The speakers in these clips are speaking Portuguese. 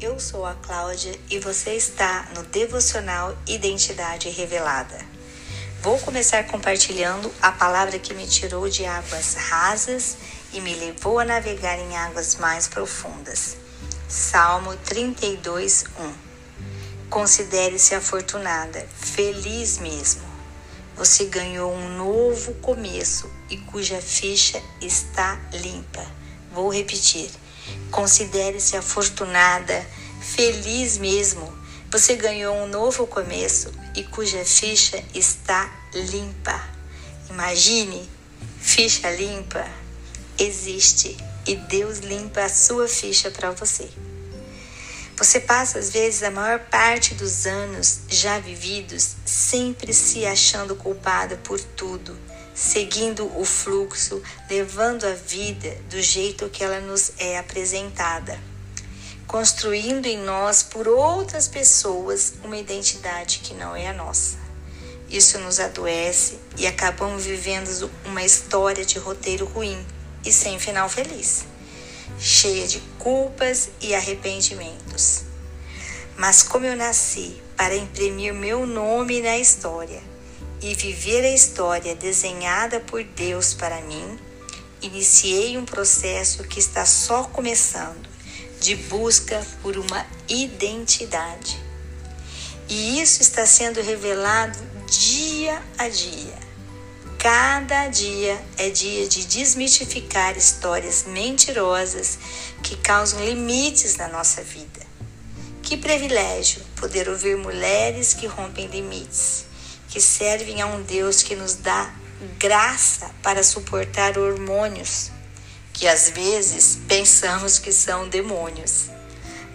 Eu sou a Cláudia e você está no devocional Identidade Revelada. Vou começar compartilhando a palavra que me tirou de águas rasas e me levou a navegar em águas mais profundas. Salmo 32, 1. Considere-se afortunada, feliz mesmo. Você ganhou um novo começo e cuja ficha está limpa. Vou repetir Considere-se afortunada, feliz mesmo. Você ganhou um novo começo e cuja ficha está limpa. Imagine, ficha limpa existe e Deus limpa a sua ficha para você. Você passa às vezes a maior parte dos anos já vividos sempre se achando culpada por tudo seguindo o fluxo, levando a vida do jeito que ela nos é apresentada, construindo em nós por outras pessoas uma identidade que não é a nossa. Isso nos adoece e acabamos vivendo uma história de roteiro ruim e sem final feliz, cheia de culpas e arrependimentos. Mas como eu nasci para imprimir meu nome na história, e viver a história desenhada por Deus para mim, iniciei um processo que está só começando de busca por uma identidade. E isso está sendo revelado dia a dia. Cada dia é dia de desmistificar histórias mentirosas que causam limites na nossa vida. Que privilégio poder ouvir mulheres que rompem limites que servem a um Deus que nos dá graça para suportar hormônios, que às vezes pensamos que são demônios.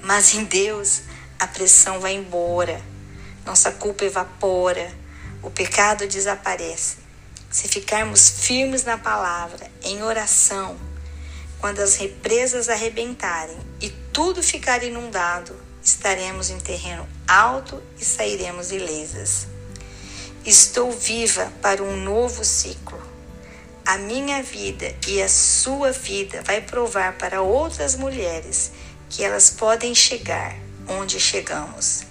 Mas em Deus a pressão vai embora, nossa culpa evapora, o pecado desaparece. Se ficarmos firmes na palavra, em oração, quando as represas arrebentarem e tudo ficar inundado, estaremos em terreno alto e sairemos ilesas. Estou viva para um novo ciclo. A minha vida e a sua vida vai provar para outras mulheres que elas podem chegar onde chegamos.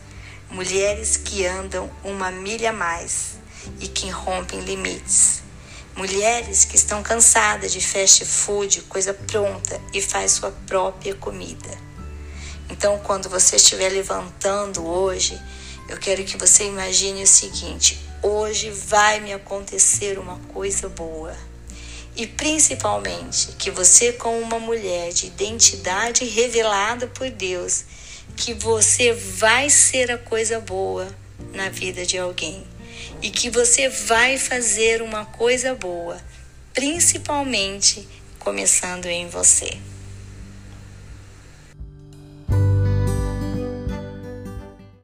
Mulheres que andam uma milha a mais e que rompem limites. Mulheres que estão cansadas de fast food, coisa pronta e faz sua própria comida. Então, quando você estiver levantando hoje, eu quero que você imagine o seguinte: hoje vai me acontecer uma coisa boa. E principalmente que você, como uma mulher de identidade revelada por Deus, que você vai ser a coisa boa na vida de alguém e que você vai fazer uma coisa boa, principalmente começando em você.